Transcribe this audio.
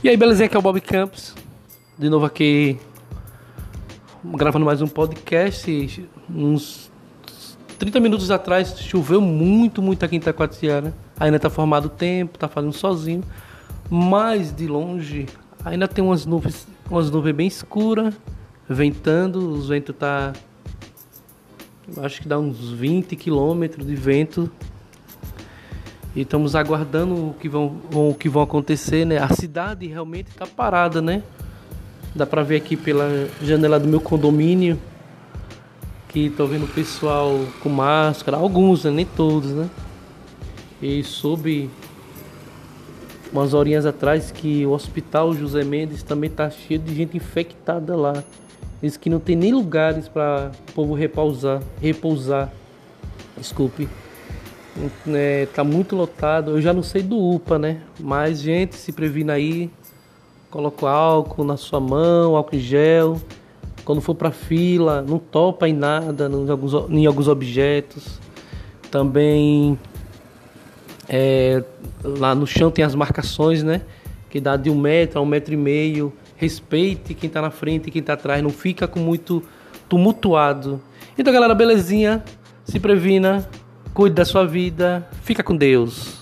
E aí, belezinha, aqui é o Bob Campos. De novo aqui, gravando mais um podcast. Uns 30 minutos atrás, choveu muito, muito aqui em Itacoatiara. Ainda tá formado o tempo, tá fazendo sozinho. Mas, de longe, ainda tem umas nuvens, umas nuvens bem escuras, ventando. Os ventos tá... Acho que dá uns 20 quilômetros de vento e estamos aguardando o que vão, o que vão acontecer, né? A cidade realmente está parada, né? Dá para ver aqui pela janela do meu condomínio que estou vendo o pessoal com máscara, alguns, né? nem todos, né? E soube umas horinhas atrás que o hospital José Mendes também está cheio de gente infectada lá. Diz que não tem nem lugares para o povo repousar, repousar. Desculpe né, tá muito lotado. Eu já não sei do UPA, né? Mas, gente, se previna aí. Coloca o álcool na sua mão, álcool em gel. Quando for pra fila, não topa em nada, em alguns, em alguns objetos. Também é, lá no chão tem as marcações, né? Que dá de um metro a um metro e meio. Respeite quem tá na frente e quem tá atrás. Não fica com muito tumultuado. Então, galera, belezinha. Se previna. Cuide da sua vida. Fica com Deus.